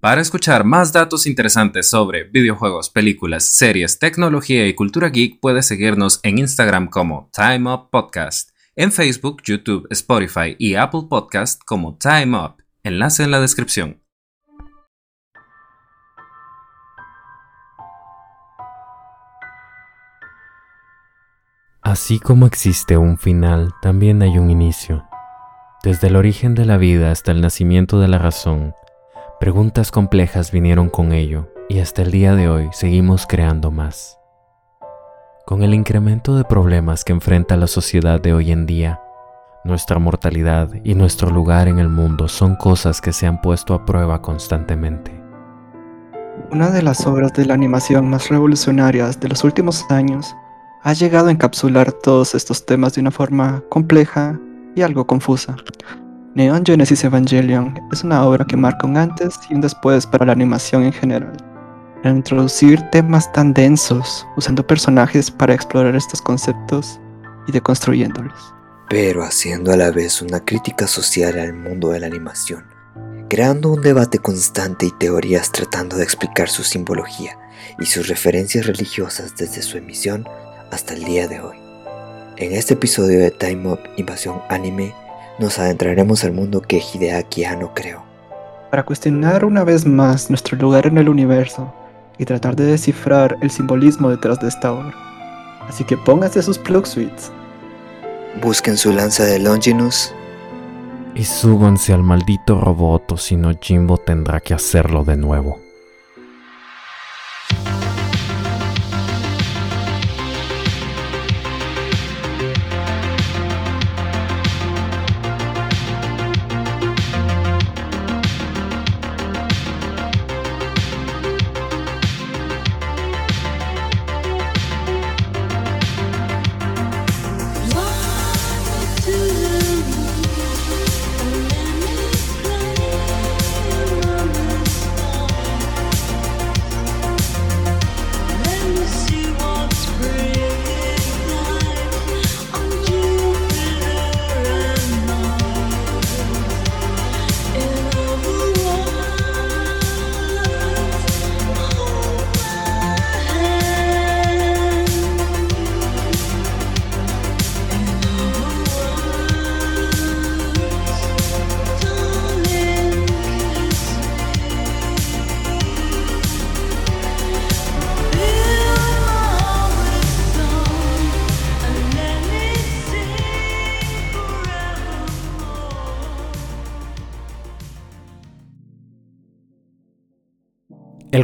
Para escuchar más datos interesantes sobre videojuegos, películas, series, tecnología y cultura geek, puedes seguirnos en Instagram como Time Up Podcast, en Facebook, YouTube, Spotify y Apple Podcast como Time Up. Enlace en la descripción. Así como existe un final, también hay un inicio. Desde el origen de la vida hasta el nacimiento de la razón, preguntas complejas vinieron con ello y hasta el día de hoy seguimos creando más. Con el incremento de problemas que enfrenta la sociedad de hoy en día, nuestra mortalidad y nuestro lugar en el mundo son cosas que se han puesto a prueba constantemente. Una de las obras de la animación más revolucionarias de los últimos años ha llegado a encapsular todos estos temas de una forma compleja y algo confusa. Neon Genesis Evangelion es una obra que marca un antes y un después para la animación en general. Al introducir temas tan densos, usando personajes para explorar estos conceptos y deconstruyéndolos. Pero haciendo a la vez una crítica social al mundo de la animación, creando un debate constante y teorías tratando de explicar su simbología y sus referencias religiosas desde su emisión hasta el día de hoy. En este episodio de Time Up Invasión Anime, nos adentraremos al mundo que Hideaki Anno creó. Para cuestionar una vez más nuestro lugar en el universo y tratar de descifrar el simbolismo detrás de esta obra. Así que pónganse sus plug suites. Busquen su lanza de Longinus. Y súbanse al maldito robot o si no Jimbo tendrá que hacerlo de nuevo.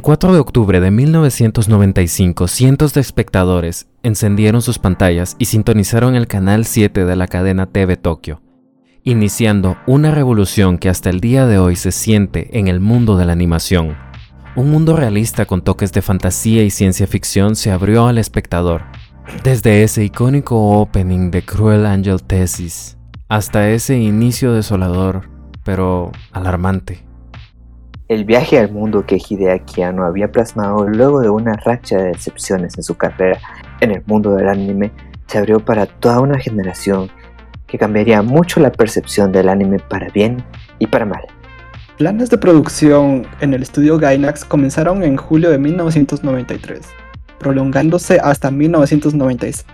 4 de octubre de 1995, cientos de espectadores encendieron sus pantallas y sintonizaron el canal 7 de la cadena TV Tokio, iniciando una revolución que hasta el día de hoy se siente en el mundo de la animación. Un mundo realista con toques de fantasía y ciencia ficción se abrió al espectador, desde ese icónico opening de Cruel Angel Thesis hasta ese inicio desolador, pero alarmante. El viaje al mundo que Hideaki Anno había plasmado luego de una racha de decepciones en su carrera en el mundo del anime se abrió para toda una generación que cambiaría mucho la percepción del anime para bien y para mal. Planes de producción en el estudio Gainax comenzaron en julio de 1993, prolongándose hasta 1996.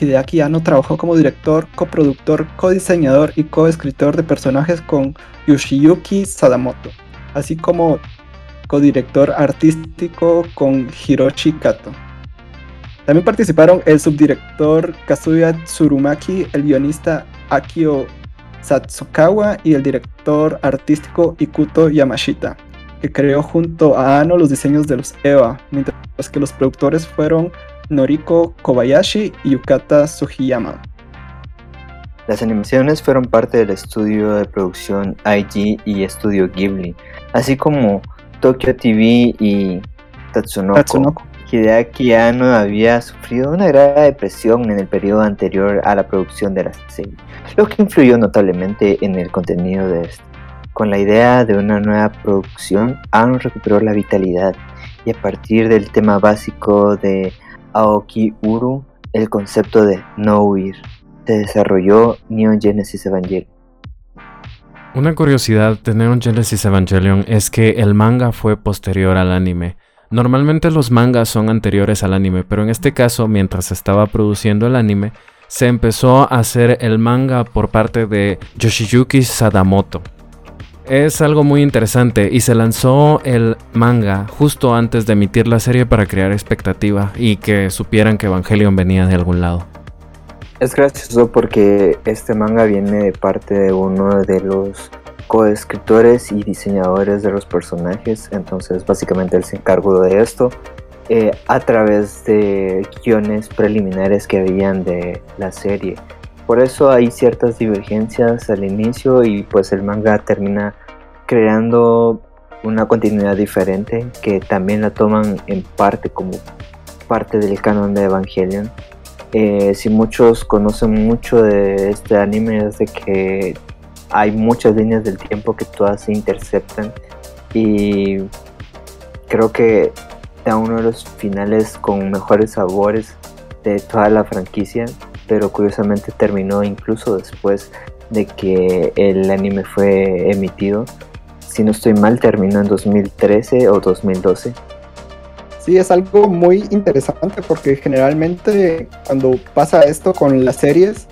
Hideaki Anno trabajó como director, coproductor, codiseñador y coescritor de personajes con Yoshiyuki Sadamoto así como codirector artístico con Hiroshi Kato. También participaron el subdirector Kazuya Tsurumaki, el guionista Akio Satsukawa y el director artístico Ikuto Yamashita, que creó junto a Ano los diseños de los EVA, mientras que los productores fueron Noriko Kobayashi y Yukata Sugiyama. Las animaciones fueron parte del estudio de producción IG y estudio Ghibli, así como Tokyo TV y Tatsunoko. Hideaki Anno había sufrido una grave depresión en el periodo anterior a la producción de la serie, lo que influyó notablemente en el contenido de esta. Con la idea de una nueva producción, Anno recuperó la vitalidad y a partir del tema básico de Aoki Uru, el concepto de no huir, se desarrolló Neon Genesis Evangelion. Una curiosidad de Neon Genesis Evangelion es que el manga fue posterior al anime. Normalmente los mangas son anteriores al anime, pero en este caso, mientras estaba produciendo el anime, se empezó a hacer el manga por parte de Yoshiyuki Sadamoto. Es algo muy interesante y se lanzó el manga justo antes de emitir la serie para crear expectativa y que supieran que Evangelion venía de algún lado. Es gracioso porque este manga viene de parte de uno de los coescritores y diseñadores de los personajes, entonces básicamente él se encargó de esto eh, a través de guiones preliminares que habían de la serie. Por eso hay ciertas divergencias al inicio y pues el manga termina creando una continuidad diferente que también la toman en parte como parte del canon de Evangelion. Eh, si muchos conocen mucho de este anime es de que hay muchas líneas del tiempo que todas se interceptan y creo que da uno de los finales con mejores sabores de toda la franquicia, pero curiosamente terminó incluso después de que el anime fue emitido. Si no estoy mal, terminó en 2013 o 2012. Sí, es algo muy interesante porque generalmente cuando pasa esto con las series,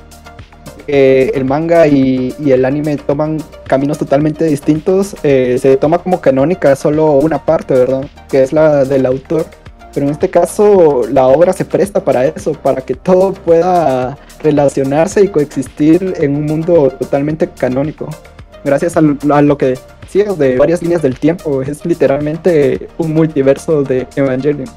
el manga y, el anime toman caminos totalmente distintos, eh, se toma como canónica solo una parte, ¿verdad? Que es la del autor. Pero en este caso la obra se presta para eso, para que todo pueda relacionarse y coexistir en un mundo totalmente canónico. Gracias a lo, que de varias líneas del tiempo, es literalmente un multiverso de Evangelion.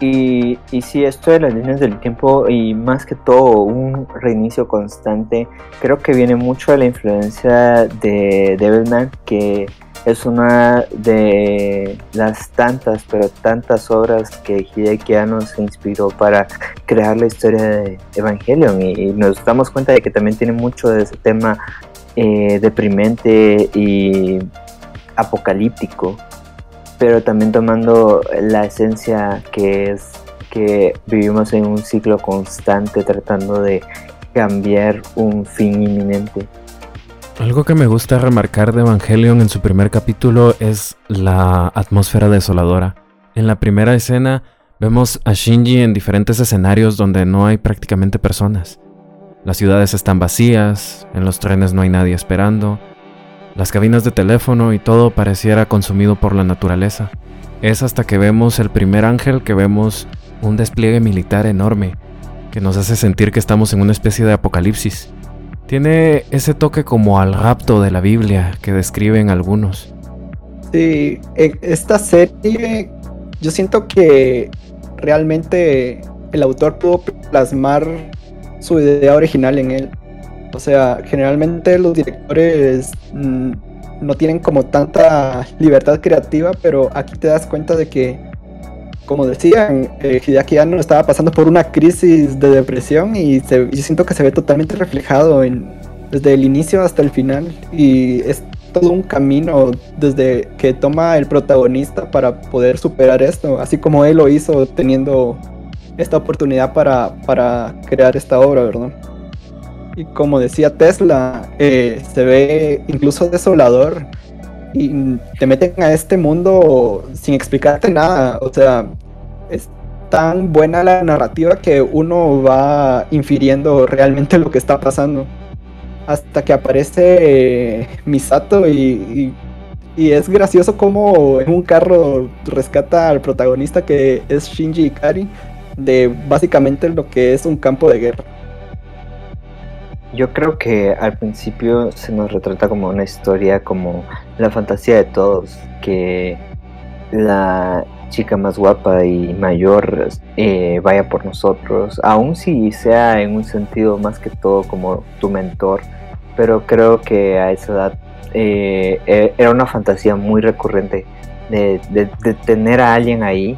Y, y sí, esto de las líneas del tiempo y más que todo un reinicio constante, creo que viene mucho de la influencia de Devilman, que es una de las tantas, pero tantas obras que Hideki Anno se inspiró para crear la historia de Evangelion y, nos damos cuenta de que también tiene mucho de ese tema eh, deprimente y apocalíptico pero también tomando la esencia que es que vivimos en un ciclo constante tratando de cambiar un fin inminente. Algo que me gusta remarcar de Evangelion en su primer capítulo es la atmósfera desoladora. En la primera escena vemos a Shinji en diferentes escenarios donde no hay prácticamente personas. Las ciudades están vacías, en los trenes no hay nadie esperando, las cabinas de teléfono y todo pareciera consumido por la naturaleza. Es hasta que vemos el primer ángel que vemos un despliegue militar enorme, que nos hace sentir que estamos en una especie de apocalipsis. Tiene ese toque como al rapto de la Biblia que describen algunos. Sí, esta serie yo siento que realmente el autor pudo plasmar su idea original en él. O sea, generalmente los directores mm, no tienen como tanta libertad creativa, pero aquí te das cuenta de que, como decían, eh, Hideaki Anno estaba pasando por una crisis de depresión y yo siento que se ve totalmente reflejado en, desde el inicio hasta el final y es todo un camino desde que toma el protagonista para poder superar esto, así como él lo hizo teniendo esta oportunidad para, para crear esta obra, ¿verdad? Y como decía Tesla, eh, se ve incluso desolador y te meten a este mundo sin explicarte nada. O sea, es tan buena la narrativa que uno va infiriendo realmente lo que está pasando. Hasta que aparece eh, Misato y, y, es gracioso como en un carro rescata al protagonista que es Shinji Ikari de básicamente lo que es un campo de guerra. Yo creo que al principio se nos retrata como una historia como la fantasía de todos, que la chica más guapa y mayor eh, vaya por nosotros, aun si sea en un sentido más que todo como tu mentor, pero creo que a esa edad eh, e-, era una fantasía muy recurrente de, tener a alguien ahí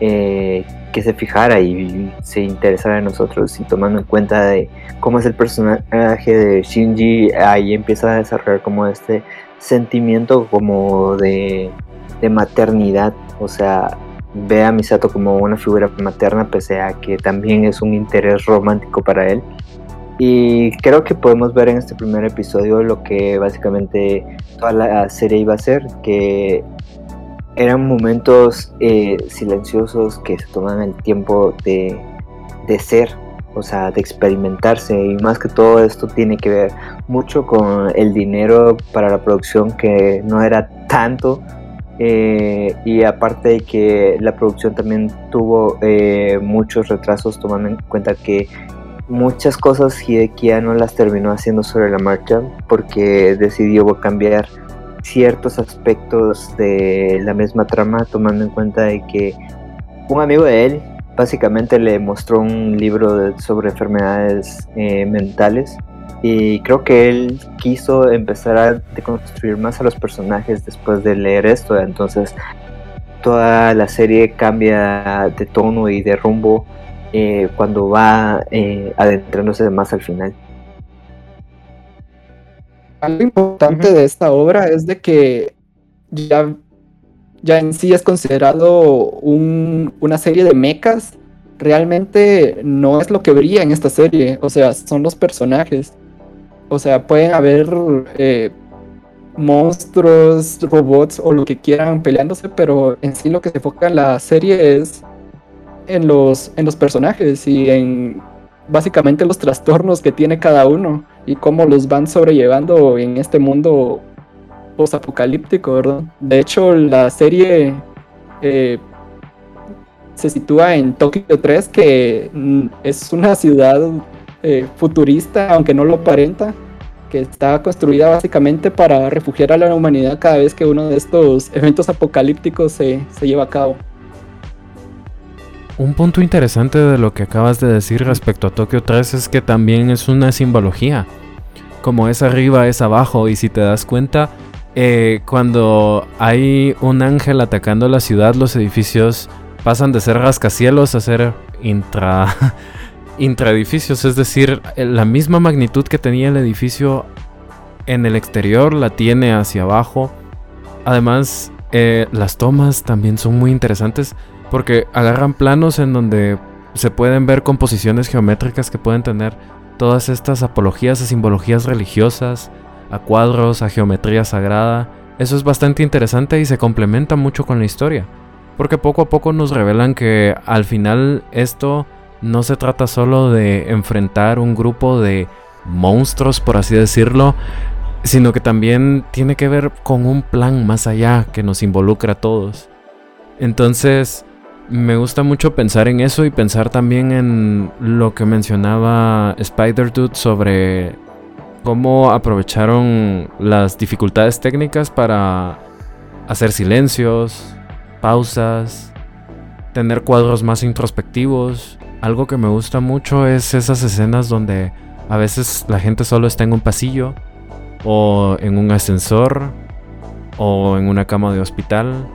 eh, que se fijara y se interesara en nosotros y tomando en cuenta de cómo es el personaje de Shinji, ahí empieza a desarrollar como este sentimiento como de, maternidad, o sea, ve a Misato como una figura materna pese a que también es un interés romántico para él. Y creo que podemos ver en este primer episodio lo que básicamente toda la serie iba a ser, que eran momentos eh, silenciosos que se toman el tiempo de, de ser, o sea, de experimentarse. Y más que todo esto tiene que ver mucho con el dinero para la producción que no era tanto. Eh, y aparte de que la producción también tuvo eh, muchos retrasos tomando en cuenta que muchas cosas Hideki no las terminó haciendo sobre la marcha porque decidió cambiar ciertos aspectos de la misma trama tomando en cuenta de que un amigo de él básicamente le mostró un libro sobre enfermedades eh, mentales y creo que él quiso empezar a deconstruir más a los personajes después de leer esto entonces toda la serie cambia de tono y de rumbo eh, cuando va eh, adentrándose más al final. Algo importante de esta obra es de que ya, ya en sí es considerado una serie de mechas. Realmente no es lo que brilla en esta serie, o sea, son los personajes. O sea, pueden haber eh, monstruos, robots o lo que quieran peleándose, pero en sí lo que se enfoca en la serie es en los, en los personajes y en básicamente los trastornos que tiene cada uno y cómo los van sobrellevando en este mundo post-apocalíptico, ¿verdad? De hecho, la serie eh, se sitúa en Tokio 3, que mm, es una ciudad eh, futurista, aunque no lo aparenta, que está construida básicamente para refugiar a la humanidad cada vez que uno de estos eventos apocalípticos se, se lleva a cabo. Un punto interesante de lo que acabas de decir respecto a Tokio 3 es que también es una simbología. Como es arriba, es abajo. Y si te das cuenta, eh, cuando hay un ángel atacando la ciudad, los edificios pasan de ser rascacielos a ser intra, intraedificios. Es decir, la misma magnitud que tenía el edificio en el exterior la tiene hacia abajo. Además, eh, las tomas también son muy interesantes porque agarran planos en donde se pueden ver composiciones geométricas que pueden tener todas estas apologías a simbologías religiosas, a cuadros, a geometría sagrada. Eso es bastante interesante y se complementa mucho con la historia. Porque poco a poco nos revelan que al final esto no se trata solo de enfrentar un grupo de monstruos, por así decirlo, sino que también tiene que ver con un plan más allá que nos involucra a todos. Entonces, me gusta mucho pensar en eso y pensar también en lo que mencionaba Spider Dude sobre cómo aprovecharon las dificultades técnicas para hacer silencios, pausas, tener cuadros más introspectivos. Algo que me gusta mucho es esas escenas donde a veces la gente solo está en un pasillo o en un ascensor o en una cama de hospital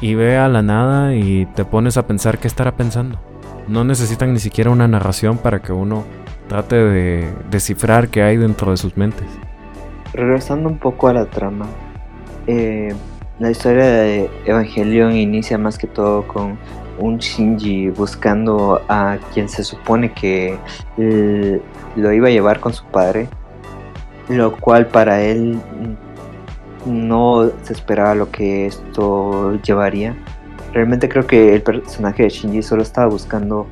y ve a la nada y te pones a pensar qué estará pensando. No necesitan ni siquiera una narración para que uno trate de descifrar qué hay dentro de sus mentes. Regresando un poco a la trama, eh, la historia de Evangelion inicia más que todo con un Shinji buscando a quien se supone que lo iba a llevar con su padre, lo cual para él no se esperaba lo que esto llevaría. Realmente creo que el personaje de Shinji solo estaba buscando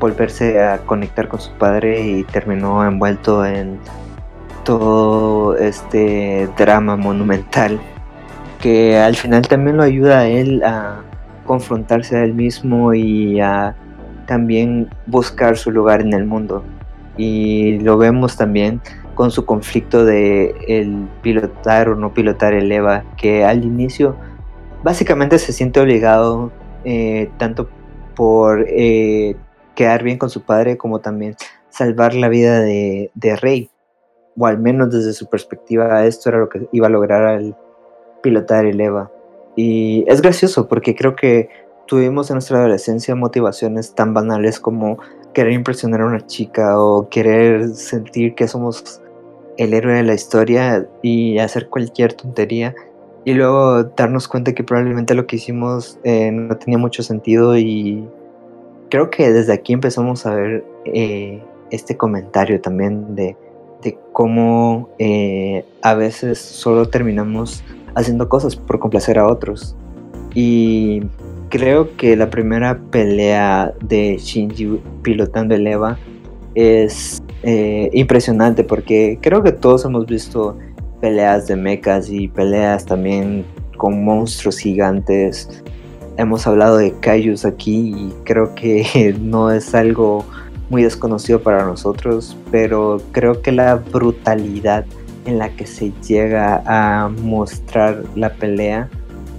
volverse a conectar con su padre y terminó envuelto en todo este drama monumental que al final también lo ayuda a él a confrontarse a él mismo y a también buscar su lugar en el mundo. Y lo vemos también con su conflicto de el pilotar o no pilotar el EVA, que al inicio básicamente se siente obligado eh, tanto por eh, quedar bien con su padre como también salvar la vida de, Rey, o al menos desde su perspectiva esto era lo que iba a lograr al pilotar el EVA. Y es gracioso porque creo que tuvimos en nuestra adolescencia motivaciones tan banales como querer impresionar a una chica o querer sentir que somos el héroe de la historia y hacer cualquier tontería y luego darnos cuenta que probablemente lo que hicimos eh, no tenía mucho sentido y creo que desde aquí empezamos a ver eh, este comentario también de, de cómo eh, a veces solo terminamos haciendo cosas por complacer a otros. Y creo que la primera pelea de Shinji pilotando el Eva es eh, impresionante porque creo que todos hemos visto peleas de mechas y peleas también con monstruos gigantes. Hemos hablado de Kaijus aquí y creo que no es algo muy desconocido para nosotros, pero creo que la brutalidad en la que se llega a mostrar la pelea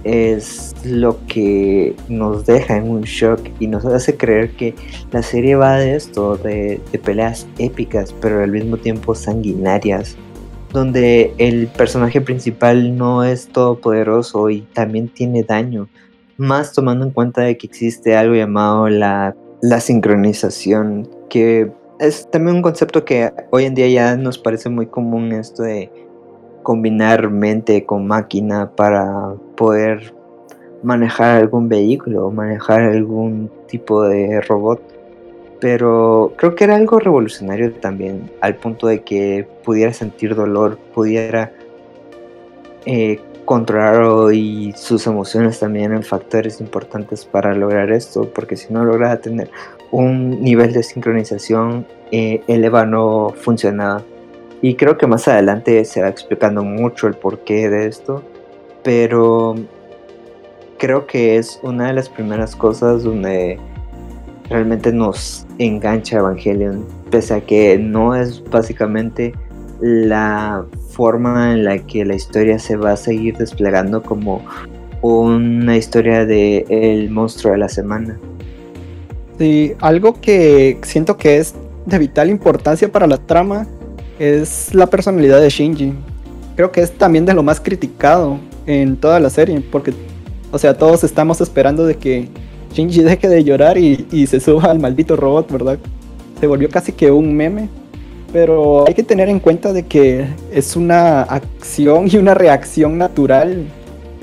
es lo que nos deja en un shock y nos hace creer que la serie va de esto, de, peleas épicas, pero al mismo tiempo sanguinarias, donde el personaje principal no es todopoderoso y también tiene daño, más tomando en cuenta de que existe algo llamado la, la sincronización, que es también un concepto que hoy en día ya nos parece muy común esto de combinar mente con máquina para poder manejar algún vehículo manejar algún tipo de robot. Pero creo que era algo revolucionario también, al punto de que pudiera sentir dolor, pudiera eh, controlar y sus emociones también en factores importantes para lograr esto, porque si no lograba tener un nivel de sincronización, eh, el EVA no funcionaba. Y creo que más adelante se va explicando mucho el porqué de esto. Pero creo que es una de las primeras cosas donde realmente nos engancha Evangelion. Pese a que no es básicamente la forma en la que la historia se va a seguir desplegando como una historia de el monstruo de la semana. Sí, algo que siento que es de vital importancia para la trama es la personalidad de Shinji. Creo que es también de lo más criticado en toda la serie, porque, o sea, todos estamos esperando de que Shinji deje de llorar y, se suba al maldito robot, ¿verdad? Se volvió casi que un meme, pero hay que tener en cuenta de que es una acción y una reacción natural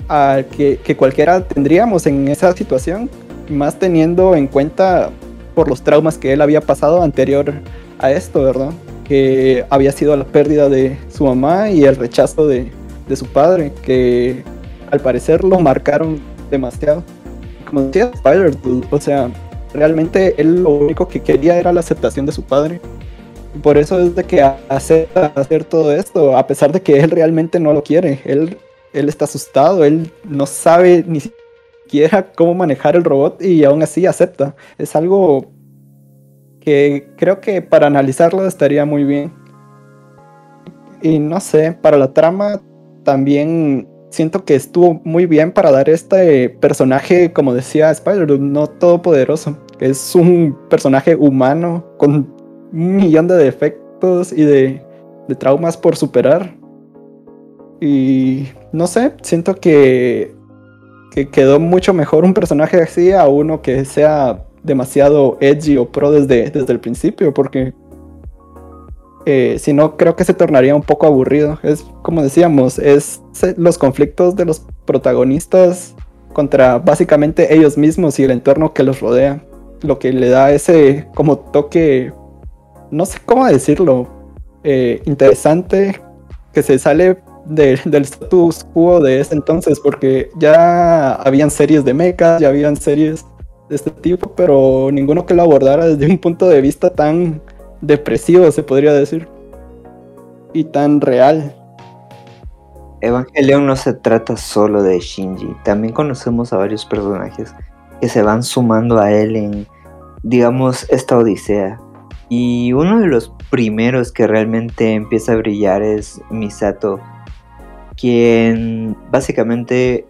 a que, que cualquiera tendríamos en esa situación, más teniendo en cuenta por los traumas que él había pasado anterior a esto, ¿verdad? que había sido la pérdida de su mamá y el rechazo de, su padre, que al parecer lo marcaron demasiado. Como decía Spider, o sea, realmente él lo único que quería era la aceptación de su padre. Por eso es de que acepta hacer todo esto, a pesar de que él realmente no lo quiere. Él, él está asustado, él no sabe ni siquiera cómo manejar el robot y aún así acepta. Es algo que creo que para analizarlo estaría muy bien. Y no sé, para la trama también siento que estuvo muy bien para dar este personaje, como decía Spider, no todopoderoso. Es un personaje humano con un millón de defectos y de, de traumas por superar. Y no sé, siento que, que quedó mucho mejor un personaje así a uno que sea demasiado edgy o pro desde, desde el principio, porque eh, si no, creo que se tornaría un poco aburrido. Es como decíamos, es los conflictos de los protagonistas contra básicamente ellos mismos y el entorno que los rodea. Lo que le da ese como toque, no sé cómo decirlo, eh, interesante, que se sale del status quo de ese entonces, porque ya habían series de mechas, ya habían series de este tipo, pero ninguno que lo abordara desde un punto de vista tan depresivo, se podría decir, y tan real. Evangelion no se trata solo de Shinji, también conocemos a varios personajes que se van sumando a él en, digamos, esta odisea. Y uno de los primeros que realmente empieza a brillar es Misato, quien básicamente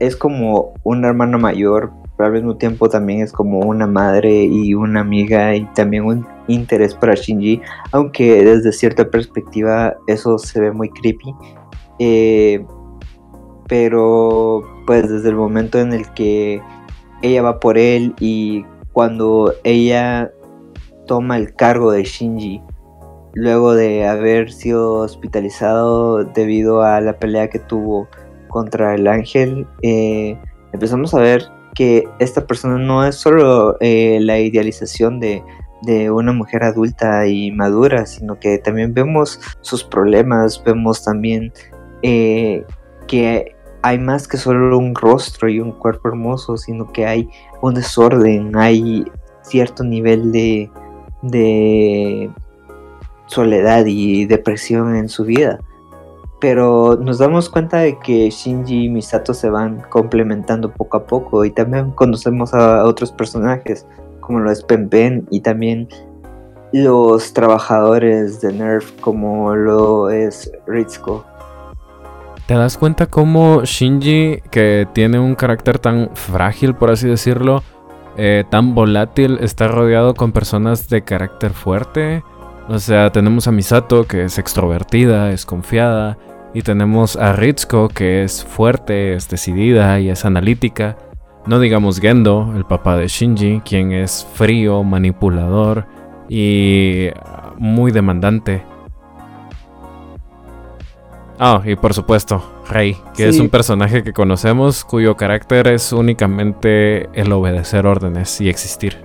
es como una hermana mayor, al mismo tiempo también es como una madre y una amiga y también un interés para Shinji, aunque desde cierta perspectiva eso se ve muy creepy. Eh, pero pues desde el momento en el que ella va por él y cuando ella toma el cargo de Shinji, luego de haber sido hospitalizado debido a la pelea que tuvo contra el ángel, eh, empezamos a ver que esta persona no es solo eh, la idealización de de una mujer adulta y madura, sino que también vemos sus problemas, vemos también eh, que hay más que solo un rostro y un cuerpo hermoso, sino que hay un desorden, hay cierto nivel de, de soledad y depresión en su vida. Pero nos damos cuenta de que Shinji y Misato se van complementando poco a poco y también conocemos a otros personajes como lo es Pen y también los trabajadores de Nerf como lo es Ritsuko. ¿Te das cuenta cómo Shinji, que tiene un carácter tan frágil, por así decirlo, eh, tan volátil, está rodeado con personas de carácter fuerte? O sea, tenemos a Misato, que es extrovertida, es confiada, y tenemos a Ritsuko, que es fuerte, es decidida y es analítica. No digamos Gendo, el papá de Shinji, quien es frío, manipulador y muy demandante. Ah, y por supuesto, Rey, que es un personaje que conocemos cuyo carácter es únicamente el obedecer órdenes y existir.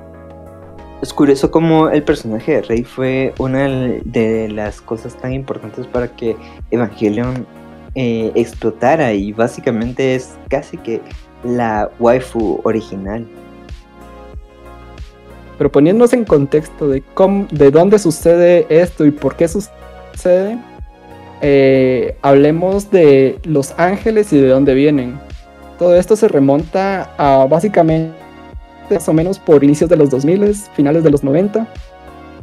Es curioso cómo el personaje de Rey fue una de las cosas tan importantes para que Evangelion eh, explotara y básicamente es casi que la waifu original. Pero poniéndonos en contexto de, cómo, de dónde sucede esto y por qué sucede, eh, hablemos de los ángeles y de dónde vienen. Todo esto se remonta a básicamente más o menos por inicios de los 2000, finales de los 90,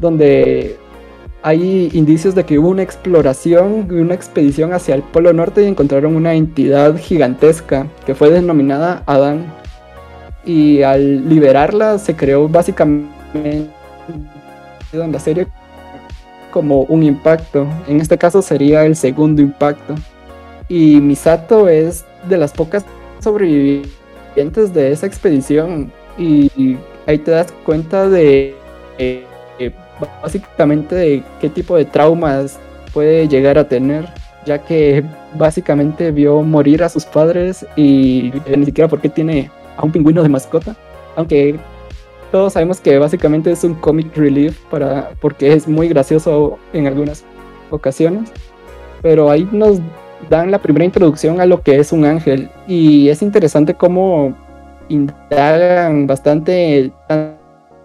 donde hay indicios de que hubo una exploración una expedición hacia el Polo Norte y encontraron una entidad gigantesca que fue denominada Adán. Y al liberarla se creó básicamente en la serie como un impacto. En este caso sería el segundo impacto. Y Misato es de las pocas sobrevivientes de esa expedición. Y ahí te das cuenta de eh, básicamente de qué tipo de traumas puede llegar a tener, ya que básicamente vio morir a sus padres y ni siquiera por qué tiene a un pingüino de mascota, aunque todos sabemos que básicamente es un comic relief para porque es muy gracioso en algunas ocasiones, pero ahí nos dan la primera introducción a lo que es un ángel. Y es interesante cómo indagan bastante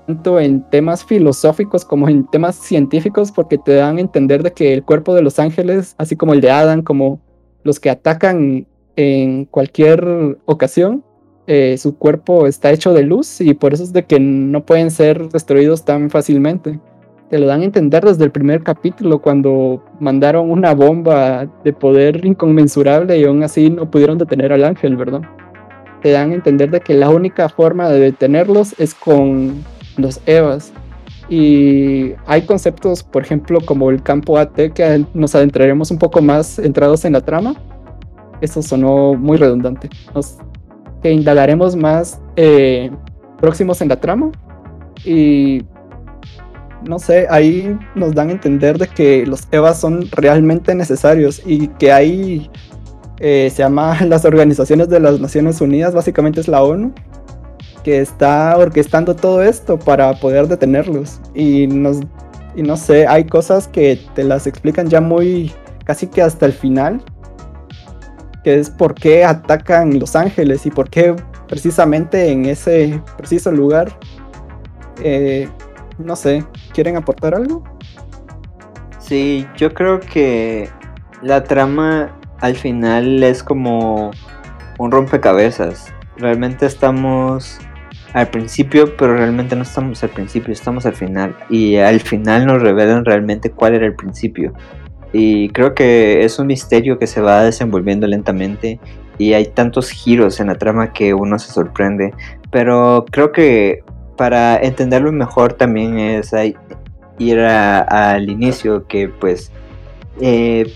tanto en temas filosóficos como en temas científicos porque te dan a entender de que el cuerpo de los ángeles, así como el de Adán, como los que atacan en cualquier ocasión, eh, su cuerpo está hecho de luz y por eso es de que no pueden ser destruidos tan fácilmente. Te lo dan a entender desde el primer capítulo cuando mandaron una bomba de poder inconmensurable y aún así no pudieron detener al ángel, ¿verdad? Te dan a entender de que la única forma de detenerlos es con los EVAs. Y hay conceptos, por ejemplo, como el campo AT, que nos adentraremos un poco más entrados en la trama. Eso sonó muy redundante. Nos, que indagaremos más eh, próximos en la trama. Y no sé, ahí nos dan a entender de que los EVAs son realmente necesarios y que hay, eh, se llama las organizaciones de las Naciones Unidas, básicamente es la ONU, que está orquestando todo esto para poder detenerlos. Y, nos, y no sé, hay cosas que te las explican ya muy, casi que hasta el final, que es por qué atacan Los Ángeles y por qué precisamente en ese preciso lugar. Eh, no sé, ¿quieren aportar algo? Sí, yo creo que la trama al final es como un rompecabezas. Realmente estamos al principio, pero realmente no estamos al principio, estamos al final. Y al final nos revelan realmente cuál era el principio. Y creo que es un misterio que se va desenvolviendo lentamente y hay tantos giros en la trama que uno se sorprende. Pero creo que para entenderlo mejor también es ir al inicio que pues eh,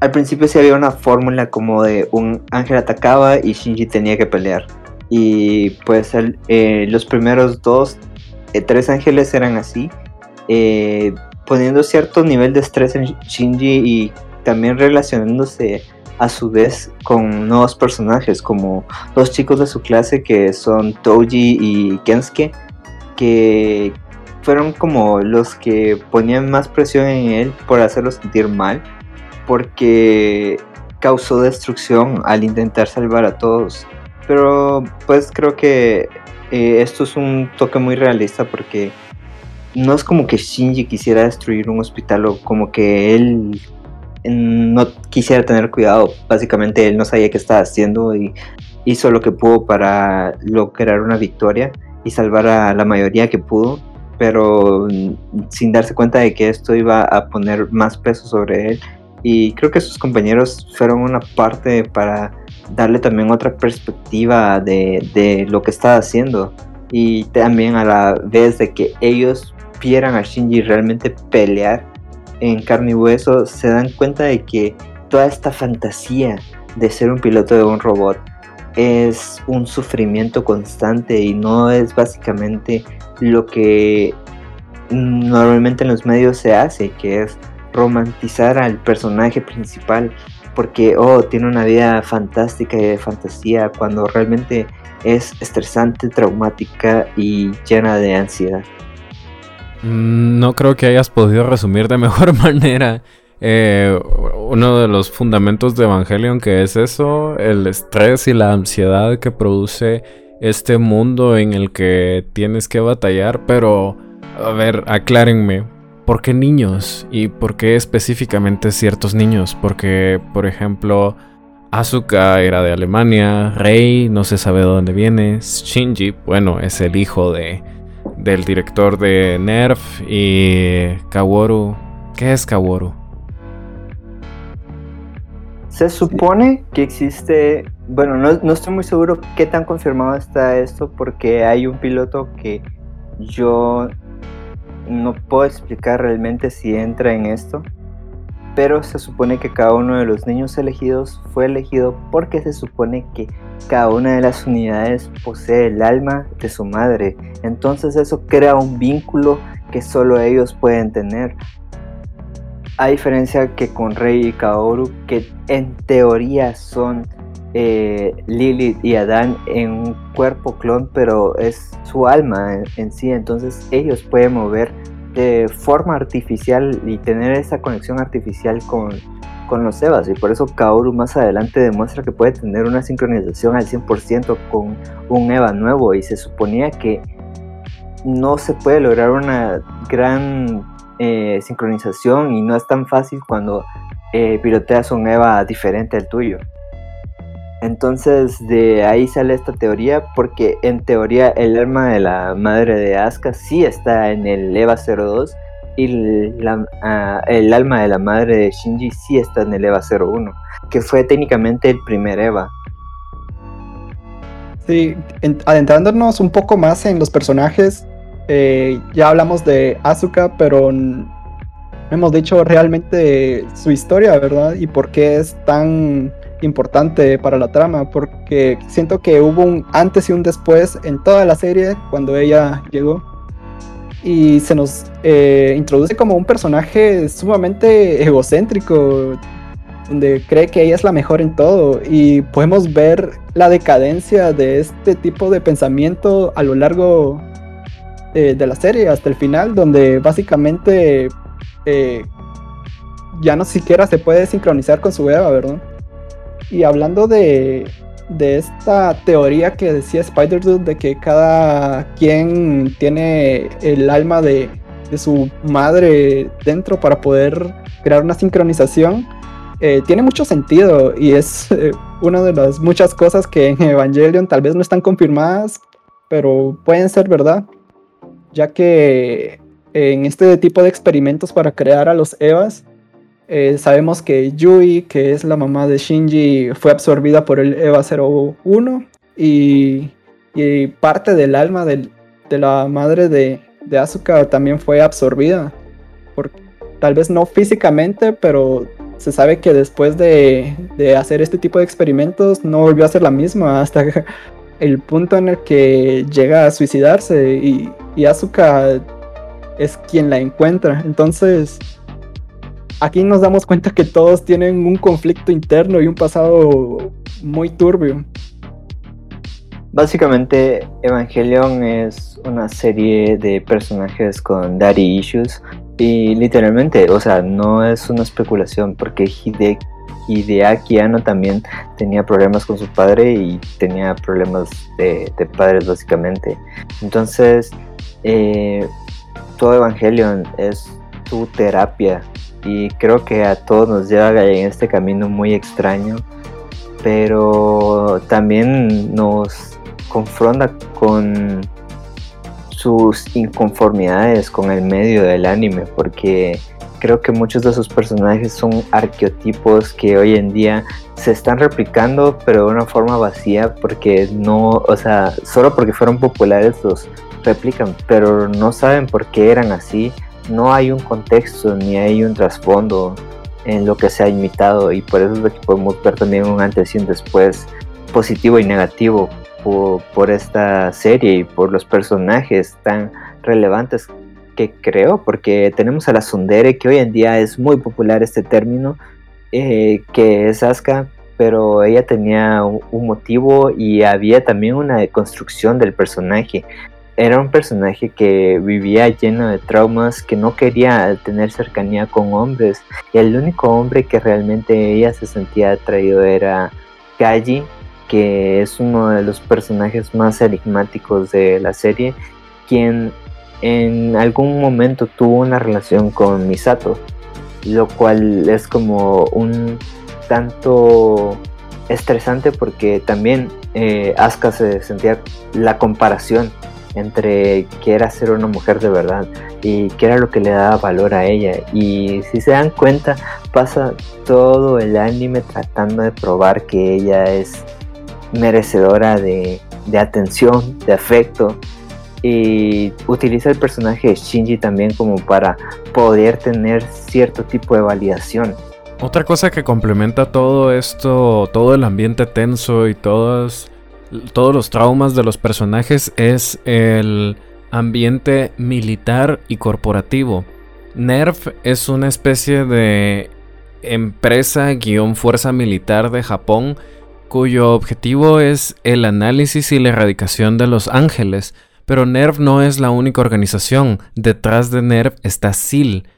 al principio sí había una fórmula como de un ángel atacaba y Shinji tenía que pelear y pues eh, los primeros dos, eh, tres ángeles eran así, eh, poniendo cierto nivel de estrés en Shinji y también relacionándose a su vez con nuevos personajes como dos chicos de su clase que son Toji y Kensuke que fueron como los que ponían más presión en él por hacerlo sentir mal, porque causó destrucción al intentar salvar a todos. Pero pues creo que eh, esto es un toque muy realista porque no es como que Shinji quisiera destruir un hospital o como que él no quisiera tener cuidado. Básicamente él no sabía qué estaba haciendo y hizo lo que pudo para lograr una victoria y salvar a la mayoría que pudo, pero sin darse cuenta de que esto iba a poner más peso sobre él. Y creo que sus compañeros fueron una parte para darle también otra perspectiva de, de lo que estaba haciendo. Y también a la vez de que ellos vieran a Shinji realmente pelear en carne y hueso, se dan cuenta de que toda esta fantasía de ser un piloto de un robot es un sufrimiento constante y no es básicamente lo que normalmente en los medios se hace, que es romantizar al personaje principal porque, oh, tiene una vida fantástica y de fantasía, cuando realmente es estresante, traumática y llena de ansiedad. Mm, no creo que hayas podido resumir de mejor manera eh, uno de los fundamentos de Evangelion que es eso, el estrés y la ansiedad que produce este mundo en el que tienes que batallar, pero a ver, aclárenme, ¿por qué niños? ¿Y por qué específicamente ciertos niños? Porque, por ejemplo, Asuka era de Alemania, Rei no se sabe de dónde viene, Shinji, bueno, es el hijo de del director de Nerf y Kaworu, ¿qué es Kaworu? Se supone que existe, bueno, no, estoy muy seguro qué tan confirmado está esto porque hay un piloto que yo no puedo explicar realmente si entra en esto, pero se supone que cada uno de los niños elegidos fue elegido porque se supone que cada una de las unidades posee el alma de su madre. Entonces eso crea un vínculo que solo ellos pueden tener. A diferencia que con Rey y Kaoru, que en teoría son eh, Lilith y Adán en un cuerpo clon, pero es su alma en, sí, entonces ellos pueden mover de forma artificial y tener esa conexión artificial con, con los Evas y por eso Kaoru más adelante demuestra que puede tener una sincronización al 100% con un Eva nuevo y se suponía que no se puede lograr una gran eh, sincronización y no es tan fácil cuando eh, piloteas un EVA diferente al tuyo. Entonces de ahí sale esta teoría porque en teoría el alma de la madre de Asuka sí está en el EVA 02 y ah, el alma de la madre de Shinji sí está en el EVA 01, que fue técnicamente el primer EVA. Sí, adentrándonos un poco más en los personajes, eh, ya hablamos de Asuka, pero hemos dicho realmente su historia, ¿verdad? Y por qué es tan importante para la trama, porque siento que hubo un antes y un después en toda la serie cuando ella llegó. Y se nos eh, introduce como un personaje sumamente egocéntrico, donde cree que ella es la mejor en todo. Y podemos ver la decadencia de este tipo de pensamiento a lo largo de la serie hasta el final, donde básicamente eh, ya no siquiera se puede sincronizar con su Eva, ¿verdad? Y hablando de, de esta teoría que decía Spider-Dude de que cada quien tiene el alma de, de su madre dentro para poder crear una sincronización, eh, tiene mucho sentido y es una de las muchas cosas que en Evangelion tal vez no están confirmadas, pero pueden ser verdad ya que en este tipo de experimentos para crear a los Evas, eh, sabemos que Yui, que es la mamá de Shinji, fue absorbida por el Eva 01 y, y parte del alma de la madre de, de Asuka también fue absorbida. Tal vez no físicamente, pero se sabe que después de, de, hacer este tipo de experimentos no volvió a ser la misma hasta el punto en el que llega a suicidarse y, y Asuka es quien la encuentra. Entonces, aquí nos damos cuenta que todos tienen un conflicto interno y un pasado muy turbio. Básicamente, Evangelion es una serie de personajes con daddy issues y literalmente, o sea, no es una especulación porque Hide Hideaki Anno también tenía problemas con su padre y tenía problemas de, padres básicamente. Entonces, eh, todo Evangelion es tu terapia y creo que a todos nos lleva en este camino muy extraño, pero también nos confronta con sus inconformidades con el medio del anime, porque creo que muchos de sus personajes son arqueotipos que hoy en día se están replicando, pero de una forma vacía, porque no, o sea, solo porque fueron populares los replican, pero no saben por qué eran así no hay un contexto ni hay un trasfondo en lo que se ha imitado y por eso es lo que podemos ver también un antes y un después positivo y negativo por, esta serie y por los personajes tan relevantes que creo, porque tenemos a la Sundere, que hoy en día es muy popular este término, eh, que es Asuka, pero ella tenía un, motivo y había también una construcción del personaje era un personaje que vivía lleno de traumas, que no quería tener cercanía con hombres. Y el único hombre que realmente ella se sentía atraído era Kaji, que es uno de los personajes más enigmáticos de la serie, quien en algún momento tuvo una relación con Misato, lo cual es como un tanto estresante porque también eh, Asuka se sentía la comparación entre que era ser una mujer de verdad y qué era lo que le daba valor a ella. Y si se dan cuenta, pasa todo el anime tratando de probar que ella es merecedora de, atención, de afecto. Y utiliza el personaje de Shinji también como para poder tener cierto tipo de validación. Otra cosa que complementa todo esto, todo el ambiente tenso y todas todos los traumas de los personajes es el ambiente militar y corporativo. NERF es una especie de empresa-fuerza militar de Japón cuyo objetivo es el análisis y la erradicación de los ángeles. Pero NERF no es la única organización. Detrás de NERF está SIL.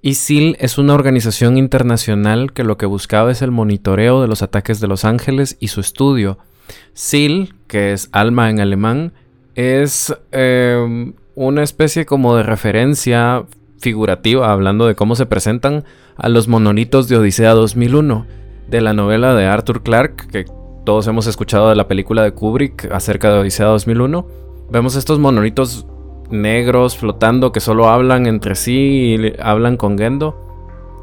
Y SIL es una organización internacional que lo que buscaba es el monitoreo de los ataques de los ángeles y su estudio. Sil, que es alma en alemán, es em, una especie como de referencia figurativa, hablando de cómo se presentan a los monolitos de Odisea 2001, de la novela de Arthur Clarke, que todos hemos escuchado de la película de Kubrick acerca de Odisea 2001. Vemos estos monolitos negros flotando que solo hablan entre sí y hablan con Gendo.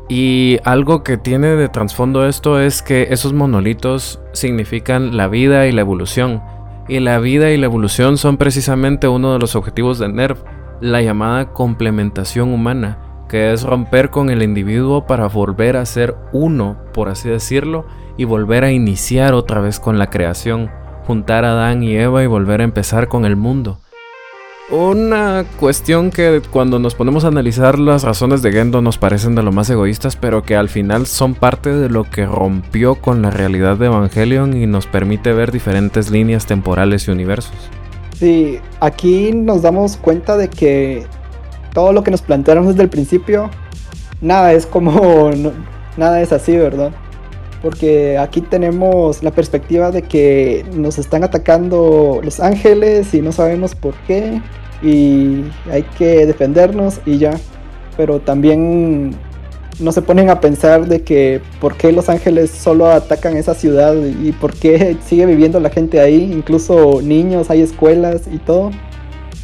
Y algo que tiene de trasfondo esto es que esos monolitos significan la vida y la evolución. Y la vida y la evolución son precisamente uno de los objetivos de NERV, la llamada complementación humana, que es romper con el individuo para volver a ser uno, por así decirlo, y volver a iniciar otra vez con la creación, juntar a Adán y Eva y volver a empezar con el mundo. Una cuestión que cuando nos ponemos a analizar las razones de Gendo nos parecen de lo más egoístas, pero que al final son parte de lo que rompió con la realidad de Evangelion y nos permite ver diferentes líneas temporales y universos. Sí, aquí nos damos cuenta de que todo lo que nos plantearon desde el principio, nada es como, nada es así, ¿verdad? Porque aquí tenemos la perspectiva de que nos están atacando los ángeles y no sabemos por qué. Y hay que defendernos y ya. Pero también no se ponen a pensar de que por qué los ángeles solo atacan esa ciudad y por qué sigue viviendo la gente ahí, incluso niños, hay escuelas y todo.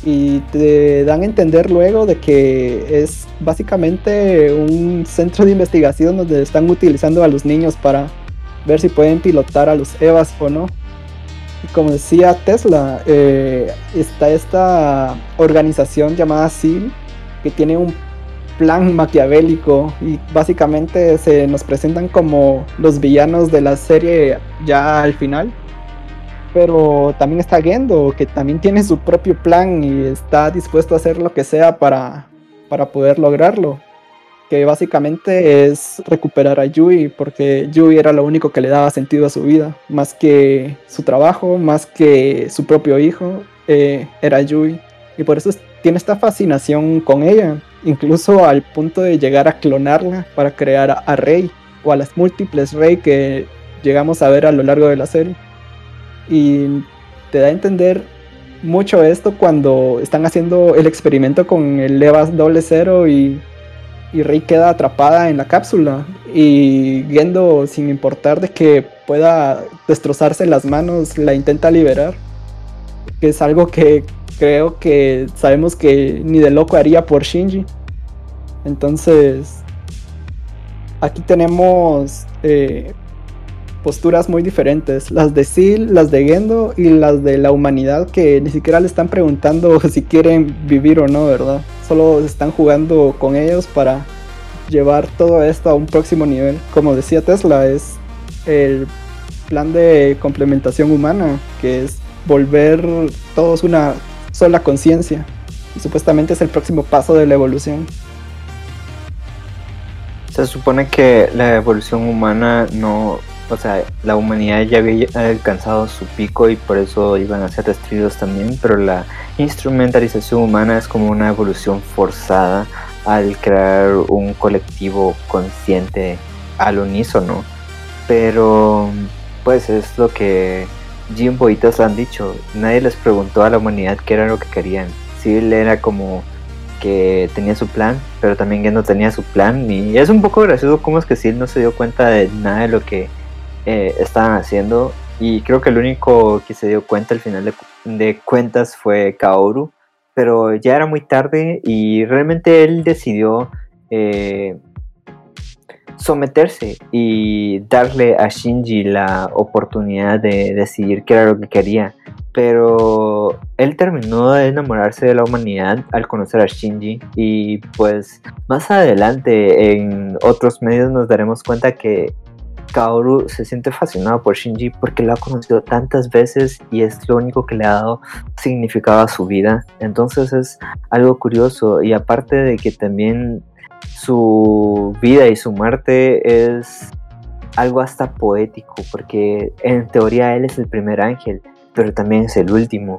Y te dan a entender luego de que es básicamente un centro de investigación donde están utilizando a los niños para ver si pueden pilotar a los Evas o no. Y como decía Tesla, eh, está esta organización llamada SEAL que tiene un plan maquiavélico y básicamente se nos presentan como los villanos de la serie ya al final. Pero también está Gendo, que también tiene su propio plan y está dispuesto a hacer lo que sea para, para poder lograrlo. que básicamente es recuperar a Yui, porque Yui era lo único que le daba sentido a su vida, más que su trabajo, más que su propio hijo, eh, era Yui. Y por eso tiene esta fascinación con ella, incluso al punto de llegar a clonarla para crear a, Rey o a las múltiples Rey que llegamos a ver a lo largo de la serie. Y te da a entender mucho esto cuando están haciendo el experimento con el Levas doble cero y y Rey queda atrapada en la cápsula y Gendo sin importar de que pueda destrozarse las manos la intenta liberar que es algo que creo que sabemos que ni de loco haría por Shinji. Entonces aquí tenemos eh, posturas muy diferentes las de Seal, las de Gendo y las de la humanidad que ni siquiera le están preguntando si quieren vivir o no verdad solo están jugando con ellos para llevar todo esto a un próximo nivel. Como decía Tesla, es el plan de complementación humana, que es volver todos una sola conciencia. Supuestamente es el próximo paso de la evolución. Se supone que la evolución humana no, o sea, la humanidad ya había alcanzado su pico y por eso iban a ser destruidos también, pero la instrumentalización humana es como una evolución forzada al crear un colectivo consciente al unísono. Pero pues es lo que Jim Boitas han dicho. Nadie les preguntó a la humanidad qué era lo que querían. Sí, era como que tenía su plan, pero también que no tenía su plan. Y es un poco gracioso cómo es que Sil no se dio cuenta de nada de lo que eh, estaban haciendo. Y creo que el único que se dio cuenta al final de, cuentas fue Kaoru pero ya era muy tarde y realmente él decidió eh, someterse y darle a Shinji la oportunidad de decidir qué era lo que quería. Pero él terminó de enamorarse de la humanidad al conocer a Shinji y pues más adelante en otros medios nos daremos cuenta que Kaoru se siente fascinado por Shinji porque lo ha conocido tantas veces y es lo único que le ha dado significado a su vida. Entonces es algo curioso y aparte de que también su vida y su muerte es algo hasta poético porque en teoría él es el primer ángel, pero también es el último.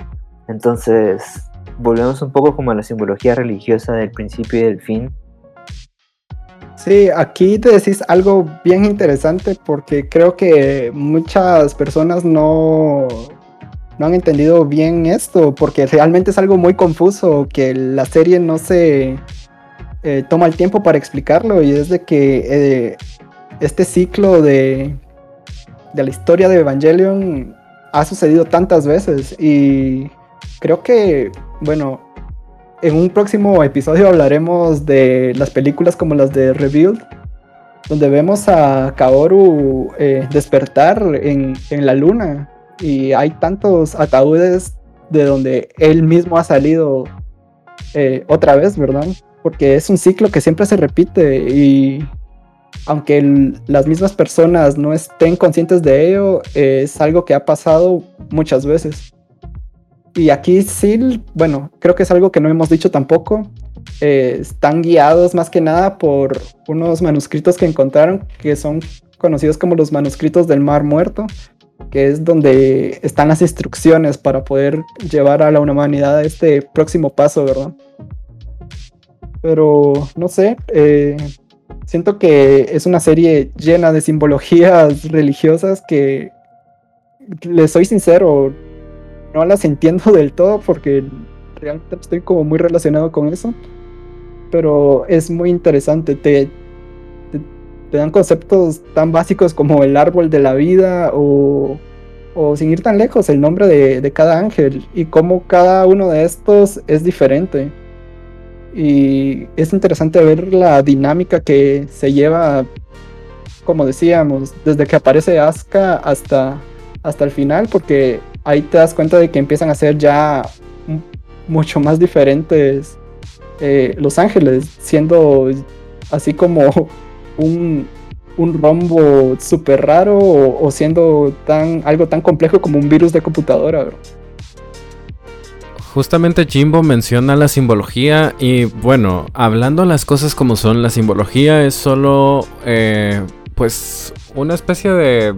Entonces volvemos un poco como a la simbología religiosa del principio y del fin Sí, aquí te decís algo bien interesante porque creo que muchas personas no, no han entendido bien esto porque realmente es algo muy confuso que la serie no se eh, toma el tiempo para explicarlo y es de que eh, este ciclo de, de la historia de Evangelion ha sucedido tantas veces y creo que, bueno, en un próximo episodio hablaremos de las películas como las de Rebuild, donde vemos a Kaoru eh, despertar en, la luna y hay tantos ataúdes de donde él mismo ha salido eh, otra vez, ¿verdad? Porque es un ciclo que siempre se repite y aunque las mismas personas no estén conscientes de ello, es algo que ha pasado muchas veces. Y aquí sí, bueno, creo que es algo que no hemos dicho tampoco. Eh, están guiados más que nada por unos manuscritos que encontraron que son conocidos como los manuscritos del Mar Muerto, que es donde están las instrucciones para poder llevar a la humanidad a este próximo paso, ¿verdad? Pero no sé, eh, siento que es una serie llena de simbologías religiosas que, les soy sincero, no las entiendo del todo porque realmente estoy como muy relacionado con eso. Pero es muy interesante. Te, te, dan conceptos tan básicos como el árbol de la vida o, o sin ir tan lejos, el nombre de, de, cada ángel y cómo cada uno de estos es diferente. Y es interesante ver la dinámica que se lleva, como decíamos, desde que aparece Asuka hasta, hasta el final, porque ahí te das cuenta de que empiezan a ser ya mucho más diferentes eh, Los Ángeles, siendo así como un, rombo súper raro o, siendo tan, algo tan complejo como un virus de computadora. justamente Jimbo menciona la simbología y bueno, hablando las cosas como son, la simbología es solo eh, pues una especie de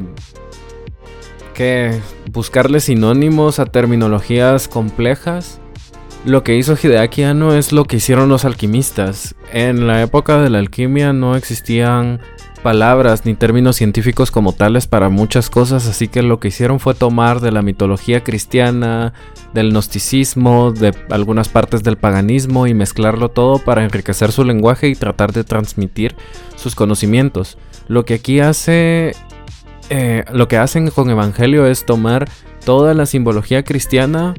que buscarle sinónimos a terminologías complejas. Lo que hizo Hideaki Anno es lo que hicieron los alquimistas. En la época de la alquimia no existían palabras ni términos científicos como tales para muchas cosas, así que lo que hicieron fue tomar de la mitología cristiana, del gnosticismo, de algunas partes del paganismo y mezclarlo todo para enriquecer su lenguaje y tratar de transmitir sus conocimientos. Lo que aquí hace eh, lo que hacen con Evangelio es tomar toda la simbología cristiana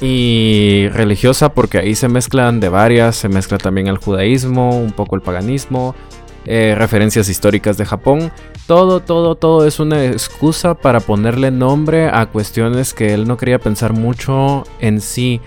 y religiosa, porque ahí se mezclan de varias, se mezcla también el judaísmo, un poco el paganismo, eh, referencias históricas de Japón. Todo, todo, todo es una excusa para ponerle nombre a cuestiones que él no quería pensar mucho en sí,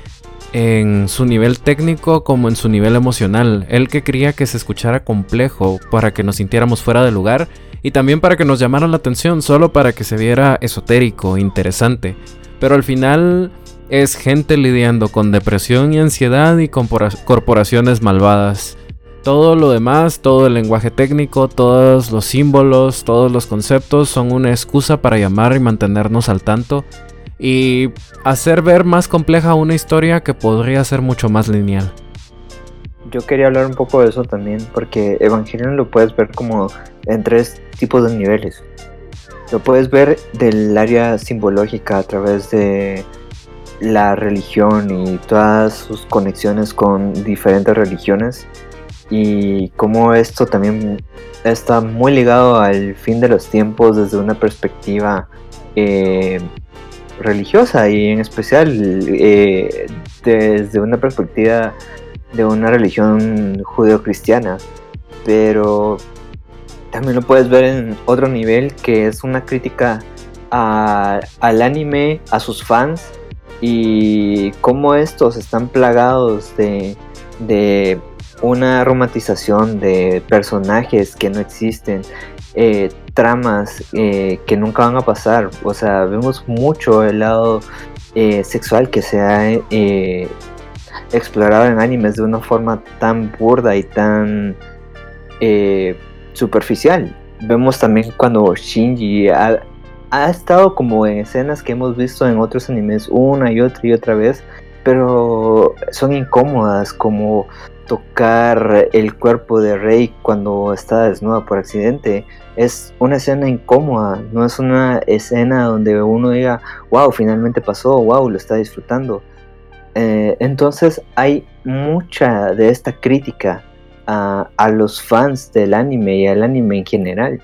en su nivel técnico como en su nivel emocional. Él que quería que se escuchara complejo para que nos sintiéramos fuera de lugar y también para que nos llamaran la atención, solo para que se viera esotérico, interesante. Pero al final es gente lidiando con depresión y ansiedad y corporaciones malvadas. Todo lo demás, todo el lenguaje técnico, todos los símbolos, todos los conceptos son una excusa para llamar y mantenernos al tanto y hacer ver más compleja una historia que podría ser mucho más lineal. Yo quería hablar un poco de eso también, porque Evangelion lo puedes ver como en tres tipos de niveles. Lo puedes ver del área simbológica a través de la religión y todas sus conexiones con diferentes religiones y cómo esto también está muy ligado al fin de los tiempos desde una perspectiva eh, religiosa y en especial eh, desde una perspectiva de una religión judeocristiana. Pero también lo puedes ver en otro nivel que es una crítica al anime, a sus fans y cómo estos están plagados de, una romantización de personajes que no existen, eh, tramas eh, que nunca van a pasar. O sea, vemos mucho el lado eh, sexual que se ha explorado en animes de una forma tan burda y tan superficial. Vemos también cuando Shinji ha, ha estado como en escenas que hemos visto en otros animes una y otra y otra vez, pero son incómodas como tocar el cuerpo de Rey cuando está desnuda por accidente. Es una escena incómoda, no es una escena donde uno diga, wow, finalmente pasó, wow, lo está disfrutando. Eh, entonces hay mucha de esta crítica a, a, los fans del anime y al anime en general.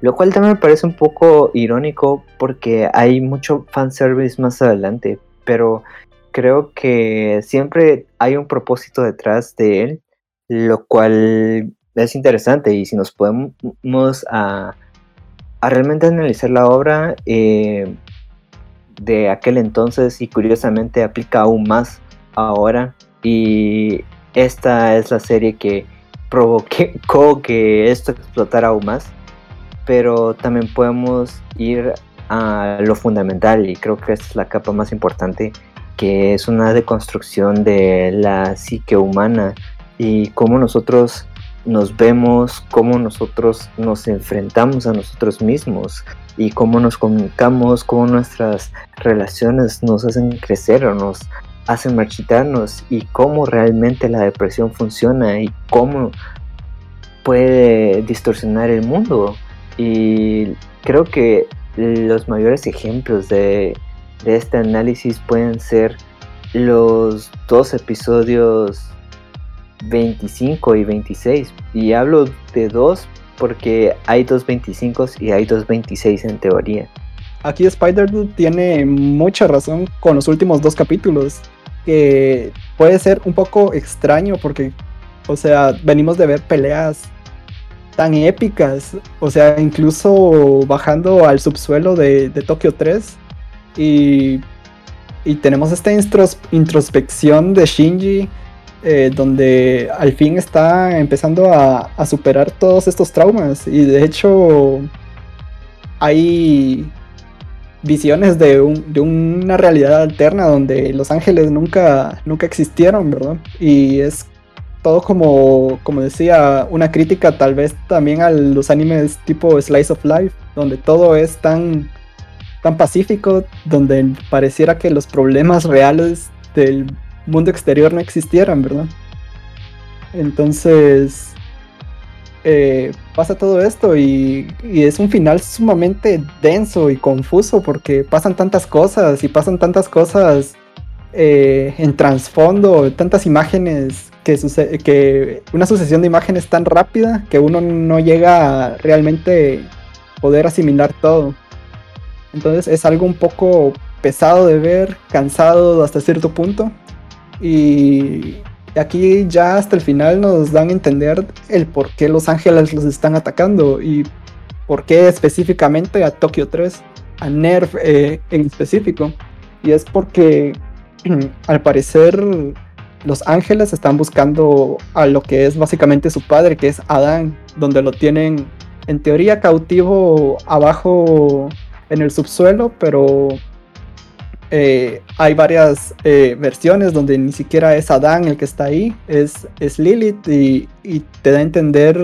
Lo cual también me parece un poco irónico porque hay mucho fanservice más adelante, pero creo que siempre hay un propósito detrás de él, lo cual es interesante y si nos podemos a, realmente analizar la obra eh, de aquel entonces y curiosamente aplica aún más ahora. Y esta es la serie que provocó que esto explotara aún más. Pero también podemos ir a lo fundamental y creo que es la capa más importante que es una deconstrucción de la psique humana y cómo nosotros nos vemos, cómo nosotros nos enfrentamos a nosotros mismos y cómo nos comunicamos, cómo nuestras relaciones nos hacen crecer o nos hacen marchitarnos y cómo realmente la depresión funciona y cómo puede distorsionar el mundo. Y creo que los mayores ejemplos de de este análisis pueden ser los dos episodios 25 y 26. Y hablo de dos porque hay dos 25 y hay dos 26 en teoría. Aquí Spider-Dude tiene mucha razón con los últimos dos capítulos, que puede ser un poco extraño porque, o sea, venimos de ver peleas tan épicas, o sea, incluso bajando al subsuelo de, de Tokio 3, y, tenemos esta introspección de Shinji, eh, donde al fin está empezando a, superar todos estos traumas. Y de hecho, hay, visiones de, una realidad alterna donde los ángeles nunca, nunca existieron, ¿verdad? Y es todo como, como decía, una crítica tal vez también a los animes tipo Slice of Life, donde todo es tan, tan pacífico, donde pareciera que los problemas reales del mundo exterior no existieran, ¿verdad? Entonces, eh, pasa todo esto y, es un final sumamente denso y confuso porque pasan tantas cosas y pasan tantas cosas eh, en trasfondo, tantas imágenes que, que una sucesión de imágenes tan rápida que uno no llega a realmente poder asimilar todo. Entonces es algo un poco pesado de ver, cansado hasta cierto punto. Y aquí ya hasta el final nos dan a entender el por qué Los Ángeles los están atacando y por qué específicamente a Tokio 3, a Nerf eh, en específico. Y es porque al parecer los ángeles están buscando a lo que es básicamente su padre, que es Adán, donde lo tienen en teoría cautivo abajo en el subsuelo, pero eh, hay varias eh, versiones donde ni siquiera es Adán el que está ahí, es, es Lilith y, te da a entender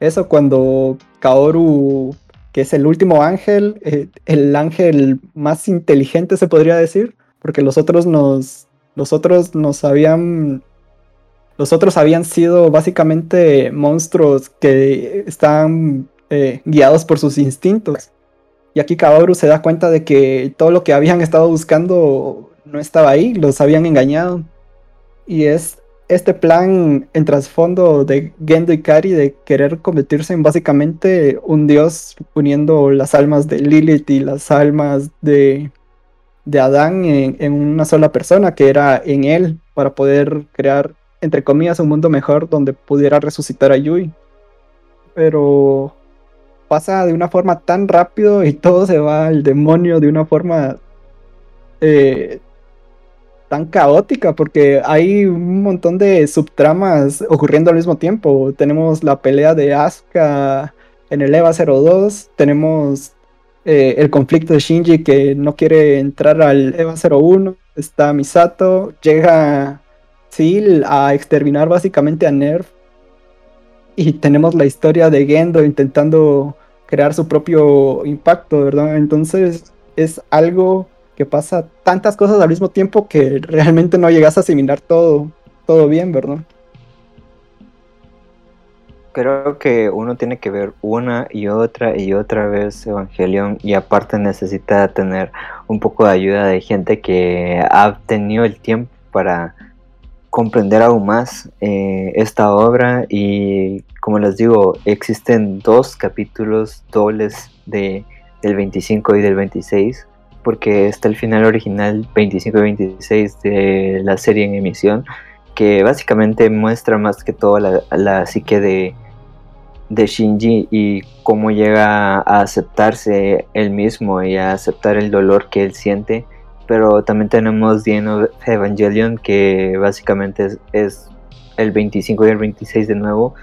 eso cuando Kaoru, que es el último ángel, eh, el ángel más inteligente se podría decir, porque los otros nos, los otros nos habían, los otros habían sido básicamente monstruos que están guiados por sus instintos. Y aquí Kaoru se da cuenta de que todo lo que habían estado buscando no estaba ahí, los habían engañado. Y es este plan en trasfondo de Gendo y Kari de querer convertirse en básicamente un dios uniendo las almas de Lilith y las almas de, de Adán en, en, una sola persona, que era en él, para poder crear, entre comillas, un mundo mejor donde pudiera resucitar a Yui. Pero pasa de una forma tan rápido y todo se va al demonio de una forma eh, tan caótica porque hay un montón de subtramas ocurriendo al mismo tiempo. Tenemos la pelea de Asuka en el EVA 02, tenemos eh, el conflicto de Shinji que no quiere entrar al EVA 01, está Misato, llega Seal a exterminar básicamente a Nerf y tenemos la historia de Gendo intentando crear su propio impacto, ¿verdad? Entonces es algo que pasa tantas cosas al mismo tiempo que realmente no llegas a asimilar todo, todo bien, ¿verdad? Creo que uno tiene que ver una y otra y otra vez Evangelion y aparte necesita tener un poco de ayuda de gente que ha tenido el tiempo para comprender aún más eh, esta obra y como les digo existen dos capítulos dobles de, del 25 y del 26 porque está el final original 25 y 26 de la serie en emisión que básicamente muestra más que todo la, la psique de, de Shinji y cómo llega a aceptarse él mismo y a aceptar el dolor que él siente pero también tenemos The Evangelion, que básicamente es, el 25 y el 26 de nuevo,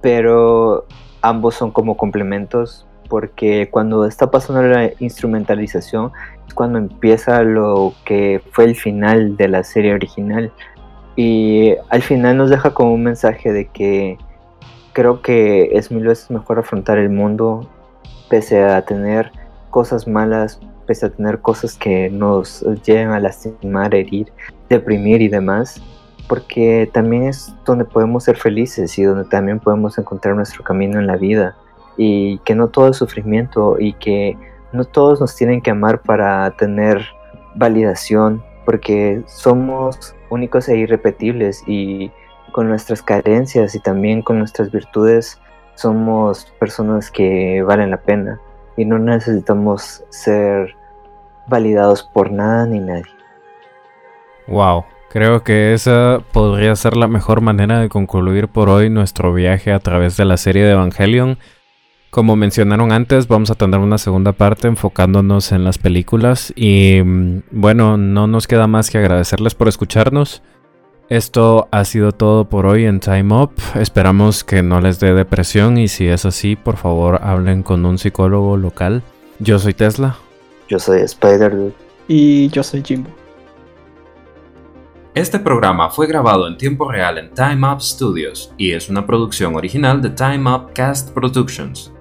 pero ambos son como complementos, porque cuando está pasando la instrumentalización es cuando empieza lo que fue el final de la serie original. Y al final nos deja como un mensaje de que creo que es mil veces mejor afrontar el mundo pese a tener cosas malas, pese a tener cosas que nos lleven a lastimar, herir, deprimir y demás, porque también es donde podemos ser felices y donde también podemos encontrar nuestro camino en la vida. Y que no todo es sufrimiento y que no todos nos tienen que amar para tener validación porque somos únicos e irrepetibles y con nuestras carencias y también con nuestras virtudes somos personas que valen la pena y no necesitamos ser validados por nada ni nadie. Wow, creo que esa podría ser la mejor manera de concluir por hoy nuestro viaje a través de la serie de Evangelion. Como mencionaron antes, vamos a tener una segunda parte enfocándonos en las películas y mm, bueno, no nos queda más que agradecerles por escucharnos. Esto ha sido todo por hoy en Time Up. Esperamos que no les dé depresión y si es así, por favor hablen con un psicólogo local. Yo soy Tesla. Yo soy Spider. Y yo soy Jimbo. Este programa fue grabado en tiempo real en Time Up Studios y es una producción original de Time Up Cast Productions.